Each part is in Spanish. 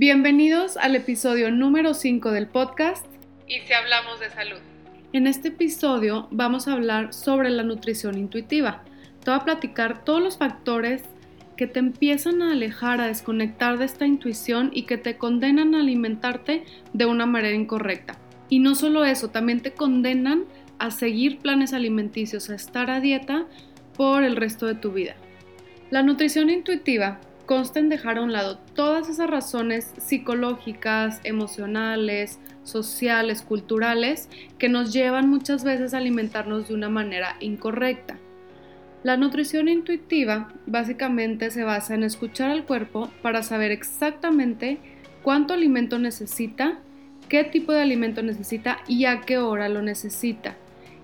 Bienvenidos al episodio número 5 del podcast Y si hablamos de salud. En este episodio vamos a hablar sobre la nutrición intuitiva. Te voy a platicar todos los factores que te empiezan a alejar, a desconectar de esta intuición y que te condenan a alimentarte de una manera incorrecta. Y no solo eso, también te condenan a seguir planes alimenticios, a estar a dieta por el resto de tu vida. La nutrición intuitiva consta en dejar a un lado todas esas razones psicológicas, emocionales, sociales, culturales que nos llevan muchas veces a alimentarnos de una manera incorrecta. La nutrición intuitiva básicamente se basa en escuchar al cuerpo para saber exactamente cuánto alimento necesita qué tipo de alimento necesita y a qué hora lo necesita.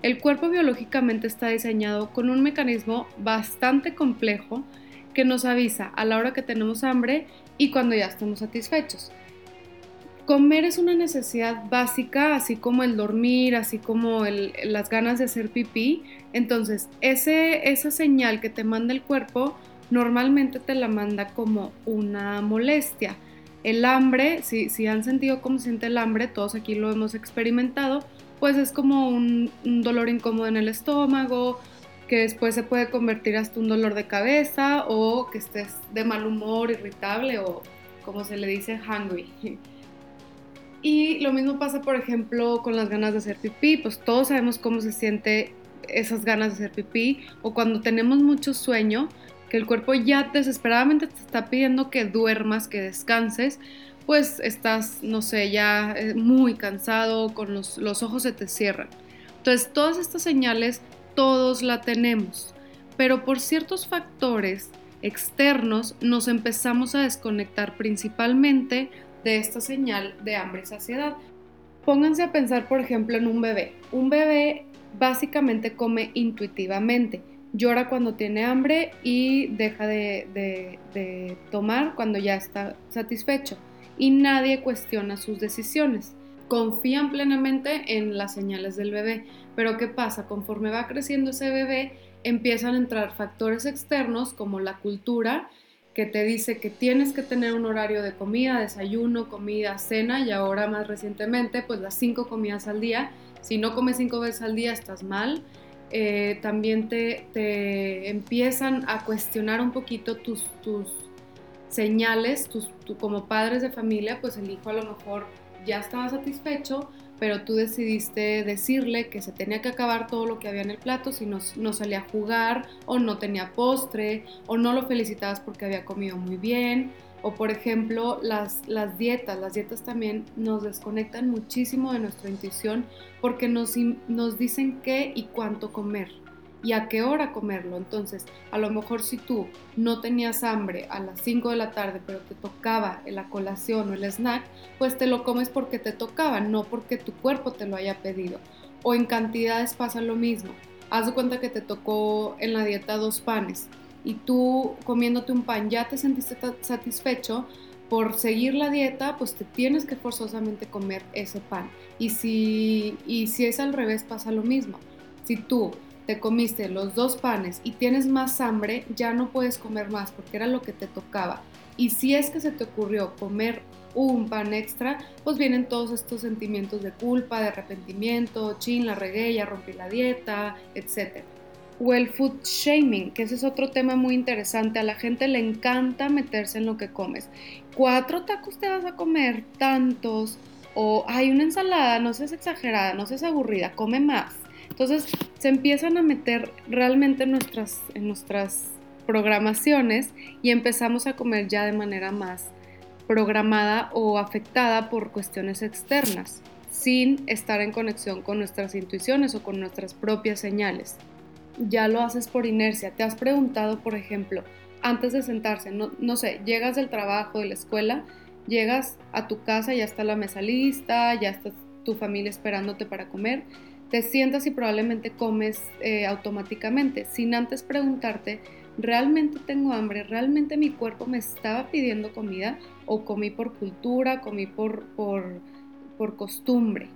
El cuerpo biológicamente está diseñado con un mecanismo bastante complejo que nos avisa a la hora que tenemos hambre y cuando ya estamos satisfechos. Comer es una necesidad básica, así como el dormir, así como las ganas de hacer pipí. Entonces, ese, esa señal que te manda el cuerpo normalmente te la manda como una molestia. El hambre, si, si han sentido cómo siente el hambre, todos aquí lo hemos experimentado, pues es como un, dolor incómodo en el estómago, que después se puede convertir hasta un dolor de cabeza o que estés de mal humor, irritable o como se le dice, hungry. Y lo mismo pasa, por ejemplo, con las ganas de hacer pipí, pues todos sabemos cómo se siente esas ganas de hacer pipí o cuando tenemos mucho sueño, que el cuerpo ya desesperadamente te está pidiendo que duermas, que descanses, pues estás, no sé, ya eh, muy cansado, con los, los ojos se te cierran. Entonces, todas estas señales todos la tenemos, pero por ciertos factores externos nos empezamos a desconectar principalmente de esta señal de hambre y saciedad. Pónganse a pensar, por ejemplo, en un bebé. Un bebé básicamente come intuitivamente llora cuando tiene hambre y deja de, tomar cuando ya está satisfecho. Y nadie cuestiona sus decisiones. Confían plenamente en las señales del bebé. Pero ¿qué pasa? Conforme va creciendo ese bebé, empiezan a entrar factores externos como la cultura, que te dice que tienes que tener un horario de comida, desayuno, comida, cena y ahora más recientemente pues las cinco comidas al día. Si no comes cinco veces al día estás mal. Eh, también te, empiezan a cuestionar un poquito tus, tus señales, tus, como padres de familia, pues el hijo a lo mejor ya estaba satisfecho, pero tú decidiste decirle que se tenía que acabar todo lo que había en el plato si no, no salía a jugar o no tenía postre o no lo felicitabas porque había comido muy bien. O por ejemplo, las, las dietas. Las dietas también nos desconectan muchísimo de nuestra intuición porque nos, nos dicen qué y cuánto comer y a qué hora comerlo. Entonces, a lo mejor si tú no tenías hambre a las 5 de la tarde, pero te tocaba la colación o el snack, pues te lo comes porque te tocaba, no porque tu cuerpo te lo haya pedido. O en cantidades pasa lo mismo. Haz de cuenta que te tocó en la dieta dos panes y tú comiéndote un pan ya te sentiste satisfecho, por seguir la dieta, pues te tienes que forzosamente comer ese pan. Y si, y si es al revés, pasa lo mismo. Si tú te comiste los dos panes y tienes más hambre, ya no puedes comer más porque era lo que te tocaba. Y si es que se te ocurrió comer un pan extra, pues vienen todos estos sentimientos de culpa, de arrepentimiento, chin, la regué, ya rompí la dieta, etcétera o el food shaming, que ese es otro tema muy interesante. A la gente le encanta meterse en lo que comes. Cuatro tacos te vas a comer, tantos. O hay una ensalada, no seas exagerada, no seas aburrida, come más. Entonces se empiezan a meter realmente en nuestras, en nuestras programaciones y empezamos a comer ya de manera más programada o afectada por cuestiones externas, sin estar en conexión con nuestras intuiciones o con nuestras propias señales ya lo haces por inercia. Te has preguntado, por ejemplo, antes de sentarse, no, no sé, llegas del trabajo, de la escuela, llegas a tu casa, ya está la mesa lista, ya está tu familia esperándote para comer, te sientas y probablemente comes eh, automáticamente, sin antes preguntarte, ¿realmente tengo hambre? ¿Realmente mi cuerpo me estaba pidiendo comida? ¿O comí por cultura? ¿Comí por, por, por costumbre?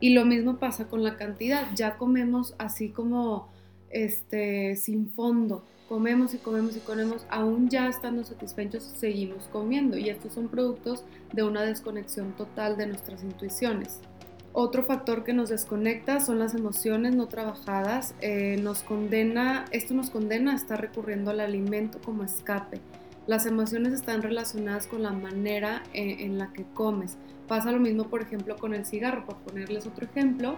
Y lo mismo pasa con la cantidad, ya comemos así como este, sin fondo. Comemos y comemos y comemos, aún ya estando satisfechos, seguimos comiendo. Y estos son productos de una desconexión total de nuestras intuiciones. Otro factor que nos desconecta son las emociones no trabajadas. Eh, nos condena, esto nos condena a estar recurriendo al alimento como escape. Las emociones están relacionadas con la manera en, eh, en la que comes. Pasa lo mismo, por ejemplo, con el cigarro. Por ponerles otro ejemplo,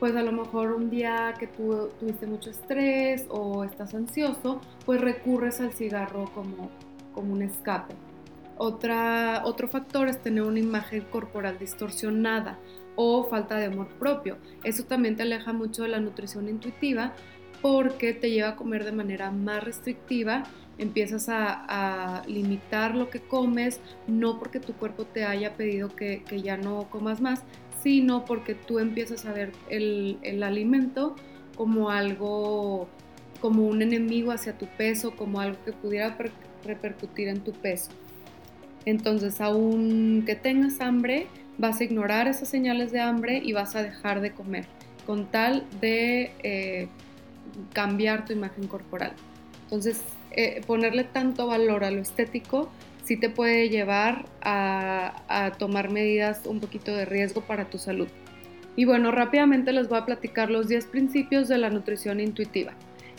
pues a lo mejor un día que tú tuviste mucho estrés o estás ansioso, pues recurres al cigarro como, como un escape. Otra, otro factor es tener una imagen corporal distorsionada o falta de amor propio. Eso también te aleja mucho de la nutrición intuitiva porque te lleva a comer de manera más restrictiva, empiezas a, limitar lo que comes, no porque tu cuerpo te haya pedido que, ya no comas más, sino porque tú empiezas a ver el, el alimento como algo, como un enemigo hacia tu peso, como algo que pudiera repercutir en tu peso. Entonces, aunque tengas hambre, vas a ignorar esas señales de hambre y vas a dejar de comer, con tal de eh, cambiar tu imagen corporal. Entonces, eh, ponerle tanto valor a lo estético sí te puede llevar a, tomar medidas un poquito de riesgo para tu salud. Y bueno, rápidamente les voy a platicar los 10 principios de la nutrición intuitiva.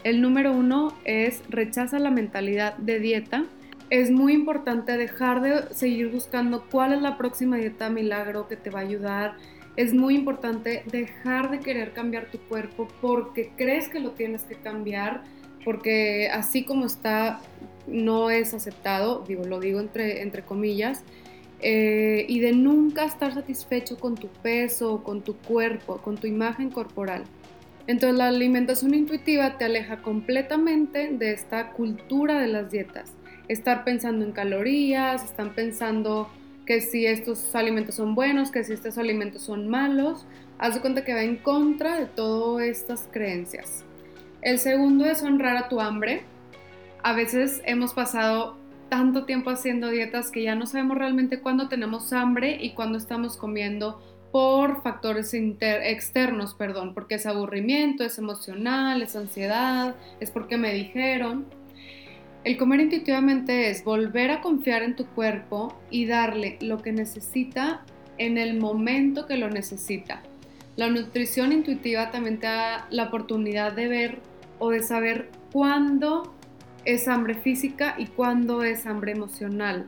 El número uno es rechaza la mentalidad de dieta. Es muy importante dejar de seguir buscando cuál es la próxima dieta milagro que te va a ayudar. Es muy importante dejar de querer cambiar tu cuerpo porque crees que lo tienes que cambiar, porque así como está no es aceptado, digo, lo digo entre, entre comillas, eh, y de nunca estar satisfecho con tu peso, con tu cuerpo, con tu imagen corporal. Entonces la alimentación intuitiva te aleja completamente de esta cultura de las dietas. Estar pensando en calorías, están pensando que si estos alimentos son buenos, que si estos alimentos son malos. Haz de cuenta que va en contra de todas estas creencias. El segundo es honrar a tu hambre a veces hemos pasado tanto tiempo haciendo dietas que ya no sabemos realmente cuándo tenemos hambre y cuándo estamos comiendo por factores externos, perdón, porque es aburrimiento, es emocional, es ansiedad, es porque me dijeron. El comer intuitivamente es volver a confiar en tu cuerpo y darle lo que necesita en el momento que lo necesita. La nutrición intuitiva también te da la oportunidad de ver o de saber cuándo es hambre física y cuándo es hambre emocional.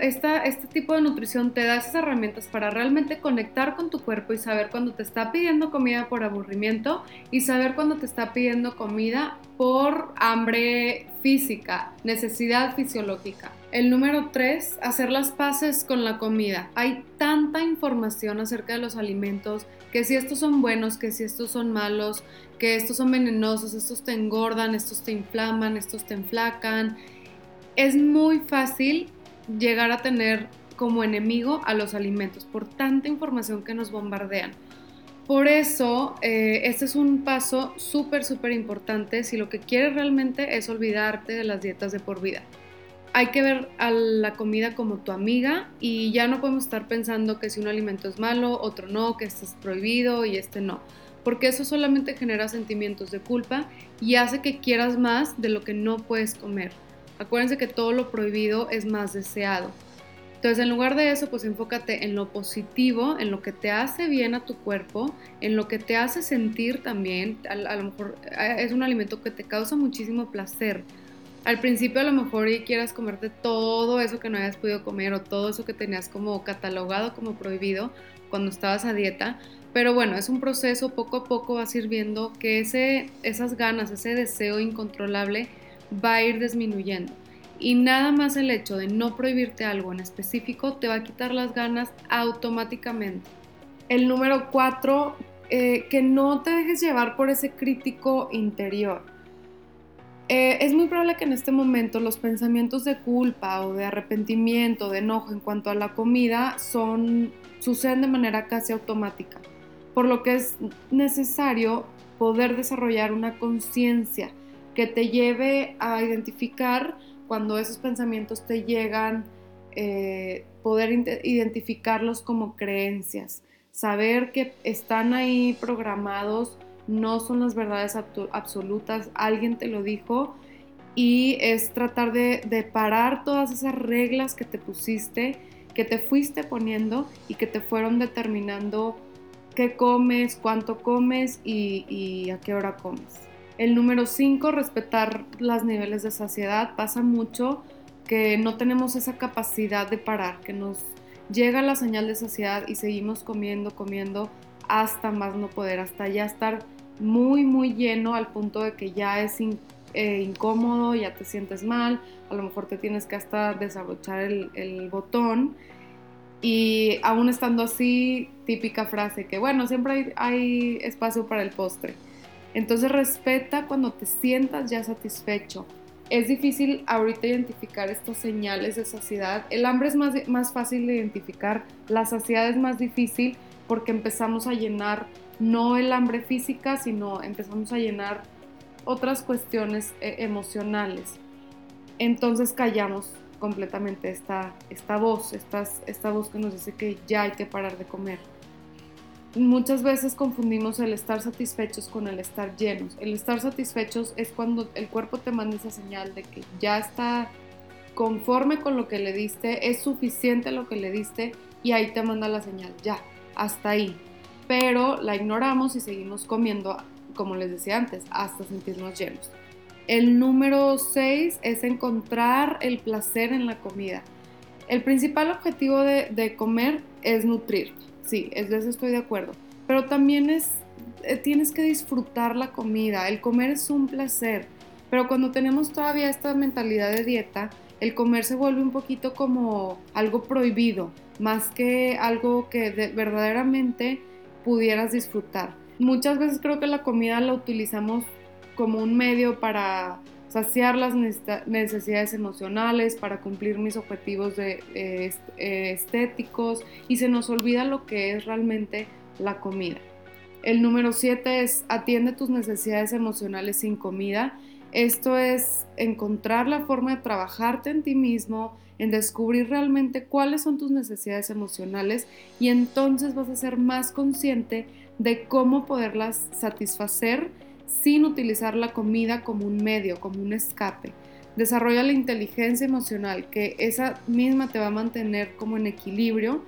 Esta, este tipo de nutrición te da esas herramientas para realmente conectar con tu cuerpo y saber cuándo te está pidiendo comida por aburrimiento y saber cuándo te está pidiendo comida por hambre física, necesidad fisiológica. El número tres, hacer las paces con la comida. Hay tanta información acerca de los alimentos, que si estos son buenos, que si estos son malos, que estos son venenosos, estos te engordan, estos te inflaman, estos te enflacan. Es muy fácil llegar a tener como enemigo a los alimentos por tanta información que nos bombardean. Por eso, eh, este es un paso súper, súper importante si lo que quieres realmente es olvidarte de las dietas de por vida. Hay que ver a la comida como tu amiga y ya no podemos estar pensando que si un alimento es malo, otro no, que este es prohibido y este no porque eso solamente genera sentimientos de culpa y hace que quieras más de lo que no puedes comer. Acuérdense que todo lo prohibido es más deseado. Entonces, en lugar de eso, pues enfócate en lo positivo, en lo que te hace bien a tu cuerpo, en lo que te hace sentir también. A, lo mejor es un alimento que te causa muchísimo placer. Al principio a lo mejor y quieras comerte todo eso que no hayas podido comer o todo eso que tenías como catalogado como prohibido cuando estabas a dieta, pero bueno, es un proceso, poco a poco vas a ir viendo que ese, esas ganas, ese deseo incontrolable va a ir disminuyendo. Y nada más el hecho de no prohibirte algo en específico te va a quitar las ganas automáticamente. El número cuatro, eh, que no te dejes llevar por ese crítico interior. Eh, es muy probable que en este momento los pensamientos de culpa o de arrepentimiento, de enojo en cuanto a la comida son, suceden de manera casi automática por lo que es necesario poder desarrollar una conciencia que te lleve a identificar cuando esos pensamientos te llegan, eh, poder identificarlos como creencias, saber que están ahí programados no son las verdades absolutas, alguien te lo dijo y es tratar de, de parar todas esas reglas que te pusiste, que te fuiste poniendo y que te fueron determinando qué comes, cuánto comes y, a qué hora comes. El número 5, respetar los niveles de saciedad. Pasa mucho que no tenemos esa capacidad de parar, que nos llega la señal de saciedad y seguimos comiendo, comiendo hasta más no poder, hasta ya estar muy, muy lleno al punto de que ya es eh, incómodo, ya te sientes mal, a lo mejor te tienes que hasta desabrochar el, el botón y aún estando así, típica frase que, bueno, siempre hay, espacio para el postre. Entonces respeta cuando te sientas ya satisfecho. Es difícil ahorita identificar estas señales de saciedad. El hambre es más, más fácil de identificar, la saciedad es más difícil porque empezamos a llenar no el hambre física, sino empezamos a llenar otras cuestiones eh, emocionales. Entonces callamos completamente esta, esta voz, esta, esta voz que nos dice que ya hay que parar de comer. Muchas veces confundimos el estar satisfechos con el estar llenos. El estar satisfechos es cuando el cuerpo te manda esa señal de que ya está conforme con lo que le diste, es suficiente lo que le diste y ahí te manda la señal, ya, hasta ahí. Pero la ignoramos y seguimos comiendo, como les decía antes, hasta sentirnos llenos. El número 6 es encontrar el placer en la comida. El principal objetivo de, comer es nutrir, sí, es de eso estoy de acuerdo, pero también es, eh, tienes que disfrutar la comida, el comer es un placer, pero cuando tenemos todavía esta mentalidad de dieta, el comer se vuelve un poquito como algo prohibido, más que algo que verdaderamente pudieras disfrutar. Muchas veces creo que la comida la utilizamos como un medio para saciar las necesidades emocionales, para cumplir mis objetivos de, eh, estéticos y se nos olvida lo que es realmente la comida. El número 7 es atiende tus necesidades emocionales sin comida. Esto es encontrar la forma de trabajarte en ti mismo, en descubrir realmente cuáles son tus necesidades emocionales y entonces vas a ser más consciente de cómo poderlas satisfacer sin utilizar la comida como un medio, como un escape. Desarrolla la inteligencia emocional, que esa misma te va a mantener como en equilibrio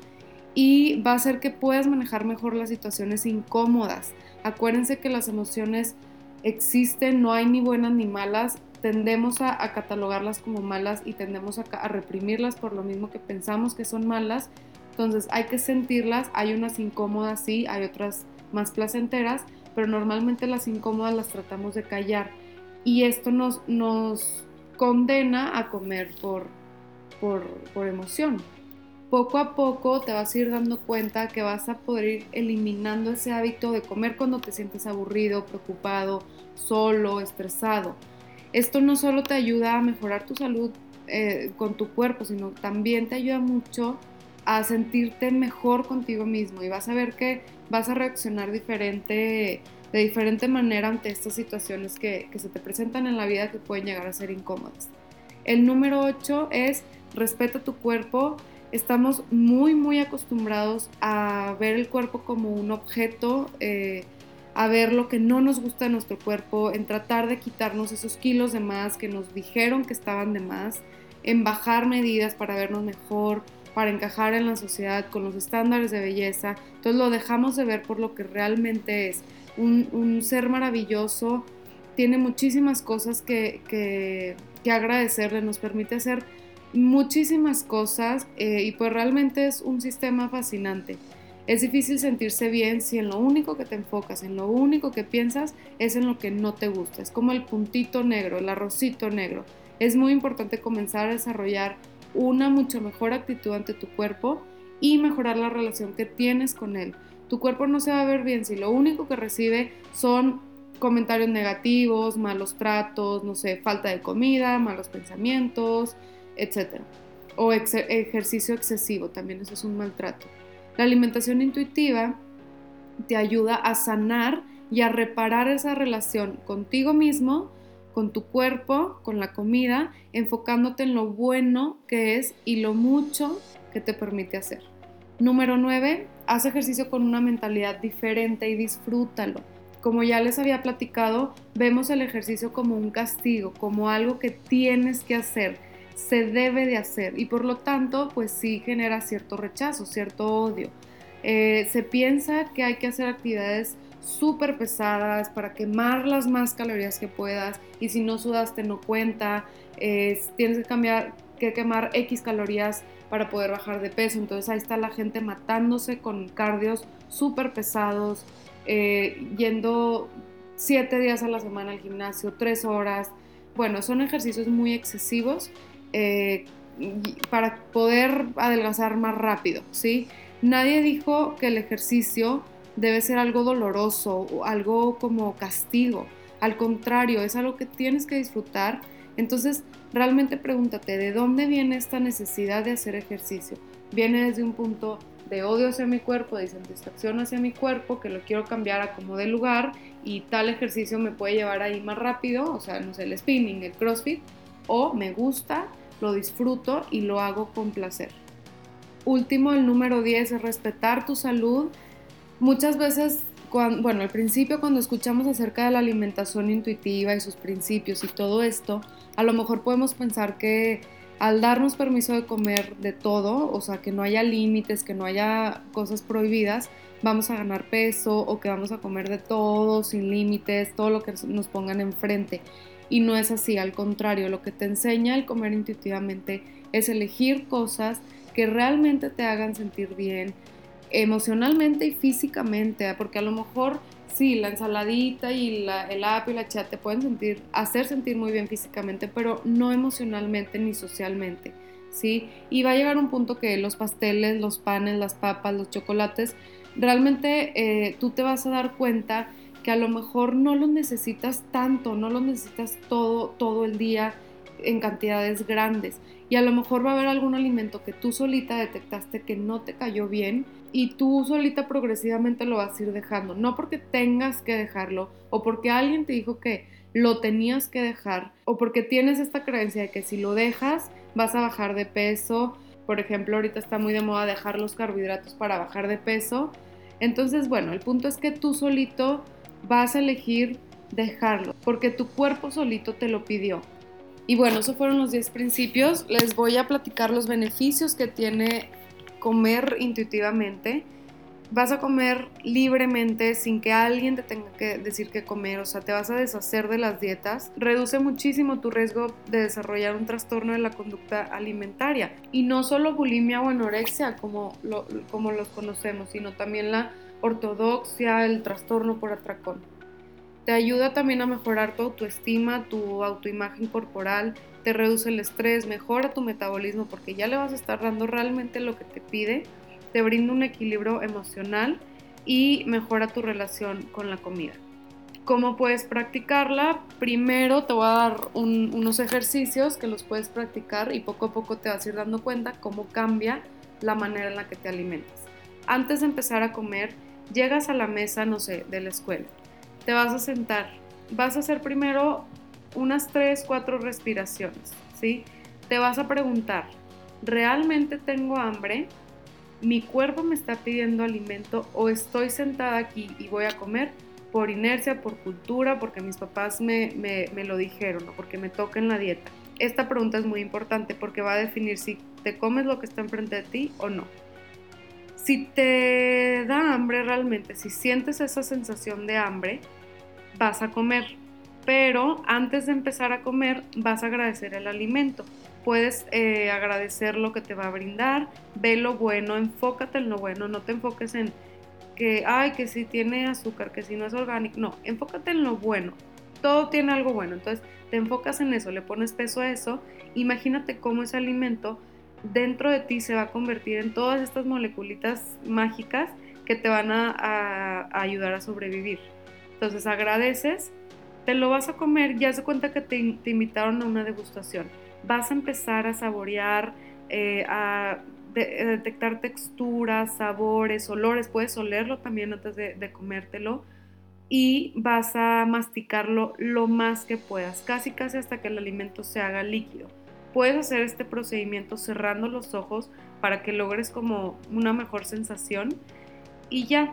y va a hacer que puedas manejar mejor las situaciones incómodas. Acuérdense que las emociones existen, no hay ni buenas ni malas, tendemos a, catalogarlas como malas y tendemos a, reprimirlas por lo mismo que pensamos que son malas. Entonces hay que sentirlas, hay unas incómodas, sí, hay otras más placenteras, pero normalmente las incómodas las tratamos de callar y esto nos, nos condena a comer por, por, emoción. Poco a poco te vas a ir dando cuenta que vas a poder ir eliminando ese hábito de comer cuando te sientes aburrido, preocupado, solo, estresado. Esto no solo te ayuda a mejorar tu salud eh, con tu cuerpo, sino también te ayuda mucho a sentirte mejor contigo mismo y vas a ver que vas a reaccionar diferente, de diferente manera ante estas situaciones que, se te presentan en la vida que pueden llegar a ser incómodas. El número 8 es respeta tu cuerpo. Estamos muy, muy acostumbrados a ver el cuerpo como un objeto, eh, a ver lo que no nos gusta de nuestro cuerpo, en tratar de quitarnos esos kilos de más que nos dijeron que estaban de más, en bajar medidas para vernos mejor, para encajar en la sociedad con los estándares de belleza. Entonces lo dejamos de ver por lo que realmente es. Un, ser maravilloso tiene muchísimas cosas que, agradecerle, nos permite hacer muchísimas cosas eh, y pues realmente es un sistema fascinante. Es difícil sentirse bien si en lo único que te enfocas, en lo único que piensas es en lo que no te gusta. Es como el puntito negro, el arrocito negro. Es muy importante comenzar a desarrollar una mucho mejor actitud ante tu cuerpo y mejorar la relación que tienes con él. Tu cuerpo no se va a ver bien si lo único que recibe son comentarios negativos, malos tratos, no sé, falta de comida, malos pensamientos, etc. O ejercicio excesivo, también eso es un maltrato. La alimentación intuitiva te ayuda a sanar y a reparar esa relación contigo mismo con tu cuerpo, con la comida, enfocándote en lo bueno que es y lo mucho que te permite hacer. Número 9, haz ejercicio con una mentalidad diferente y disfrútalo. como ya les había platicado, vemos el ejercicio como un castigo, como algo que tienes que hacer, se debe de hacer y por lo tanto pues sí genera cierto rechazo, cierto odio. Eh, se piensa que hay que hacer actividades súper pesadas para quemar las más calorías que puedas y si no sudaste no cuenta, tienes que cambiar, que quemar X calorías para poder bajar de peso, entonces ahí está la gente matándose con cardios súper pesados, eh, yendo siete días a la semana al gimnasio, tres horas, bueno, son ejercicios muy excesivos eh, para poder adelgazar más rápido, ¿sí? Nadie dijo que el ejercicio debe ser algo doloroso o algo como castigo. Al contrario, es algo que tienes que disfrutar. Entonces, realmente pregúntate, ¿de dónde viene esta necesidad de hacer ejercicio? Viene desde un punto de odio hacia mi cuerpo, de insatisfacción hacia mi cuerpo, que lo quiero cambiar a como de lugar y tal ejercicio me puede llevar ahí más rápido, o sea, no sé, el spinning, el crossfit, o me gusta, lo disfruto y lo hago con placer. Último, el número 10 es respetar tu salud Muchas veces, bueno, al principio cuando escuchamos acerca de la alimentación intuitiva y sus principios y todo esto, a lo mejor podemos pensar que al darnos permiso de comer de todo, o sea, que no haya límites, que no haya cosas prohibidas, vamos a ganar peso o que vamos a comer de todo, sin límites, todo lo que nos pongan enfrente. Y no es así, al contrario, lo que te enseña el comer intuitivamente es elegir cosas que realmente te hagan sentir bien, emocionalmente y físicamente, ¿eh? porque a lo mejor sí, la ensaladita y el apio y la chat te pueden sentir, hacer sentir muy bien físicamente, pero no emocionalmente ni socialmente, ¿sí? Y va a llegar un punto que los pasteles, los panes, las papas, los chocolates, realmente eh, tú te vas a dar cuenta que a lo mejor no los necesitas tanto, no los necesitas todo, todo el día en cantidades grandes. Y a lo mejor va a haber algún alimento que tú solita detectaste que no te cayó bien y tú solita progresivamente lo vas a ir dejando. No porque tengas que dejarlo o porque alguien te dijo que lo tenías que dejar o porque tienes esta creencia de que si lo dejas vas a bajar de peso. Por ejemplo, ahorita está muy de moda dejar los carbohidratos para bajar de peso. Entonces, bueno, el punto es que tú solito vas a elegir dejarlo porque tu cuerpo solito te lo pidió. Y bueno, esos fueron los 10 principios. Les voy a platicar los beneficios que tiene comer intuitivamente, vas a comer libremente sin que alguien te tenga que decir qué comer, o sea, te vas a deshacer de las dietas, reduce muchísimo tu riesgo de desarrollar un trastorno de la conducta alimentaria. Y no solo bulimia o anorexia como, como los conocemos, sino también la ortodoxia, el trastorno por atracón. Te ayuda también a mejorar tu autoestima, tu autoimagen corporal, te reduce el estrés, mejora tu metabolismo porque ya le vas a estar dando realmente lo que te pide, te brinda un equilibrio emocional y mejora tu relación con la comida. ¿Cómo puedes practicarla? Primero te voy a dar unos ejercicios que los puedes practicar y poco a poco te vas a ir dando cuenta cómo cambia la manera en la que te alimentas. Antes de empezar a comer, llegas a la mesa, no sé, de la escuela. Te vas a sentar. Vas a hacer primero unas 3, 4 respiraciones, ¿sí? Te vas a preguntar, ¿realmente tengo hambre? ¿Mi cuerpo me está pidiendo alimento o estoy sentada aquí y voy a comer por inercia, por cultura, porque mis papás me, me, lo dijeron o porque me toca en la dieta? Esta pregunta es muy importante porque va a definir si te comes lo que está enfrente de ti o no. Si te da hambre realmente, si sientes esa sensación de hambre, vas a comer pero antes de empezar a comer vas a agradecer el alimento. Puedes eh, agradecer lo que te va a brindar, ve lo bueno, enfócate en lo bueno, no te enfoques en que, ay, que si tiene azúcar, que si no es orgánico, no, enfócate en lo bueno. Todo tiene algo bueno, entonces te enfocas en eso, le pones peso a eso, imagínate cómo ese alimento dentro de ti se va a convertir en todas estas moleculitas mágicas que te van a ayudar a sobrevivir. Entonces agradeces te lo vas a comer, ya se cuenta que te, invitaron a una degustación. Vas a empezar a saborear, eh, a, detectar texturas, sabores, olores. Puedes olerlo también antes de, de comértelo. Y vas a masticarlo lo más que puedas, casi casi hasta que el alimento se haga líquido. Puedes hacer este procedimiento cerrando los ojos para que logres como una mejor sensación y ya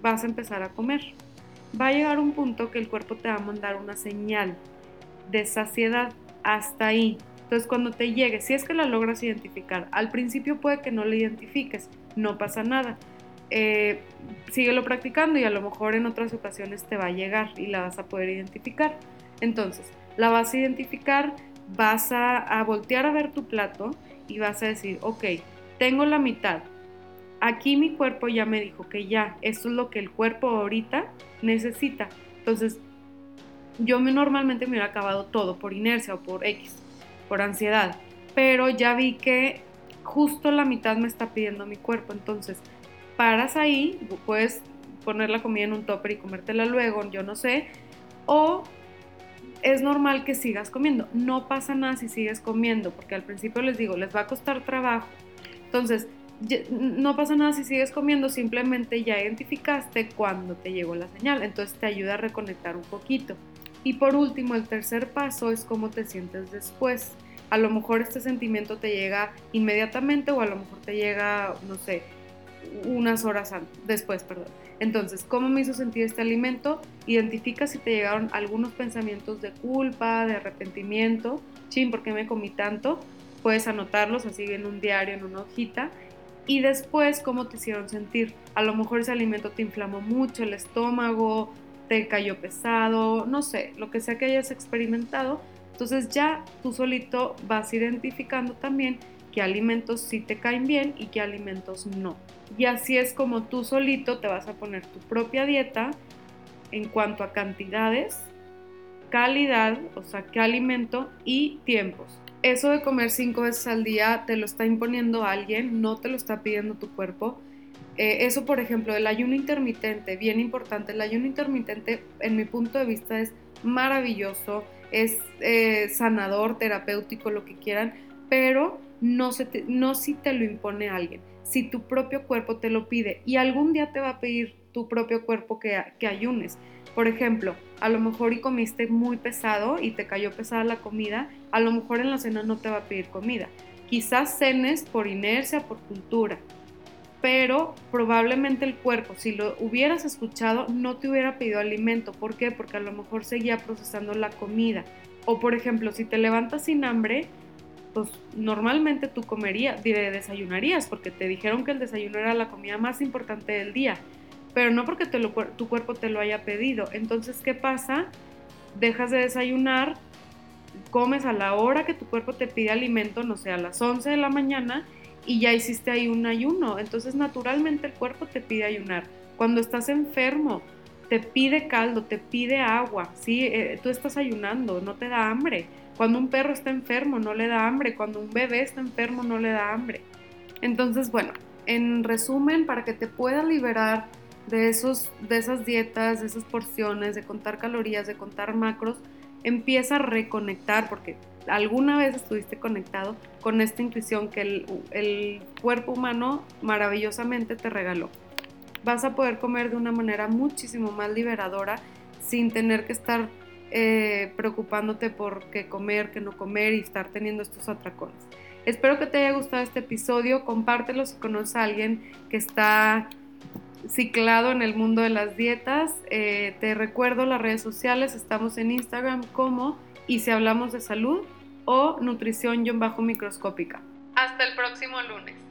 vas a empezar a comer. va a llegar un punto que el cuerpo te va a mandar una señal de saciedad hasta ahí. Entonces cuando te llegue, si es que la logras identificar, al principio puede que no la identifiques, no pasa nada. Eh, síguelo practicando y a lo mejor en otras ocasiones te va a llegar y la vas a poder identificar. Entonces, la vas a identificar, vas a, a voltear a ver tu plato y vas a decir, ok, tengo la mitad. Aquí mi cuerpo ya me dijo que ya, esto es lo que el cuerpo ahorita necesita. Entonces, yo me, normalmente me hubiera acabado todo por inercia o por X, por ansiedad, pero ya vi que justo la mitad me está pidiendo mi cuerpo. Entonces, paras ahí, puedes poner la comida en un topper y comértela luego, yo no sé, o es normal que sigas comiendo. No pasa nada si sigues comiendo, porque al principio les digo, les va a costar trabajo. Entonces, no pasa nada si sigues comiendo, simplemente ya identificaste cuando te llegó la señal, entonces te ayuda a reconectar un poquito. Y por último, el tercer paso es cómo te sientes después. A lo mejor este sentimiento te llega inmediatamente o a lo mejor te llega, no sé, unas horas después, perdón. Entonces, ¿cómo me hizo sentir este alimento? Identifica si te llegaron algunos pensamientos de culpa, de arrepentimiento. Chin, ¿por qué me comí tanto? Puedes anotarlos así en un diario, en una hojita. Y después, ¿cómo te hicieron sentir? A lo mejor ese alimento te inflamó mucho el estómago, te cayó pesado, no sé, lo que sea que hayas experimentado. Entonces ya tú solito vas identificando también qué alimentos sí te caen bien y qué alimentos no. Y así es como tú solito te vas a poner tu propia dieta en cuanto a cantidades, calidad, o sea, qué alimento y tiempos. Eso de comer cinco veces al día te lo está imponiendo alguien, no te lo está pidiendo tu cuerpo. Eh, eso, por ejemplo, el ayuno intermitente, bien importante. El ayuno intermitente, en mi punto de vista, es maravilloso, es eh, sanador, terapéutico, lo que quieran, pero no, se no si te lo impone alguien, si tu propio cuerpo te lo pide y algún día te va a pedir tu propio cuerpo que, que ayunes. Por ejemplo, a lo mejor y comiste muy pesado y te cayó pesada la comida, a lo mejor en la cena no te va a pedir comida. Quizás cenes por inercia, por cultura, pero probablemente el cuerpo, si lo hubieras escuchado, no te hubiera pedido alimento. ¿Por qué? Porque a lo mejor seguía procesando la comida. O por ejemplo, si te levantas sin hambre, pues normalmente tú comerías, desayunarías, porque te dijeron que el desayuno era la comida más importante del día, pero no porque tu cuerpo te lo haya pedido. Entonces, ¿qué pasa? Dejas de desayunar, comes a la hora que tu cuerpo te pide alimento, no sé, a las 11 de la mañana, y ya hiciste ahí un ayuno. Entonces, naturalmente el cuerpo te pide ayunar. Cuando estás enfermo, te pide caldo, te pide agua, ¿sí? Eh, tú estás ayunando, no te da hambre cuando un perro está enfermo no le da hambre, cuando un bebé está enfermo no le da hambre. Entonces, bueno, en resumen, para que te puedas liberar de, esos, de esas dietas, de esas porciones, de contar calorías, de contar macros, empieza a reconectar, porque alguna vez estuviste conectado con esta intuición que el, el cuerpo humano maravillosamente te regaló. Vas a poder comer de una manera muchísimo más liberadora sin tener que estar eh, preocupándote por qué comer, qué no comer y estar teniendo estos atracones. Espero que te haya gustado este episodio, compártelo si conoces a alguien que está ciclado en el mundo de las dietas. Eh, te recuerdo las redes sociales, estamos en Instagram como y si hablamos de salud o nutrición-microscópica. Hasta el próximo lunes.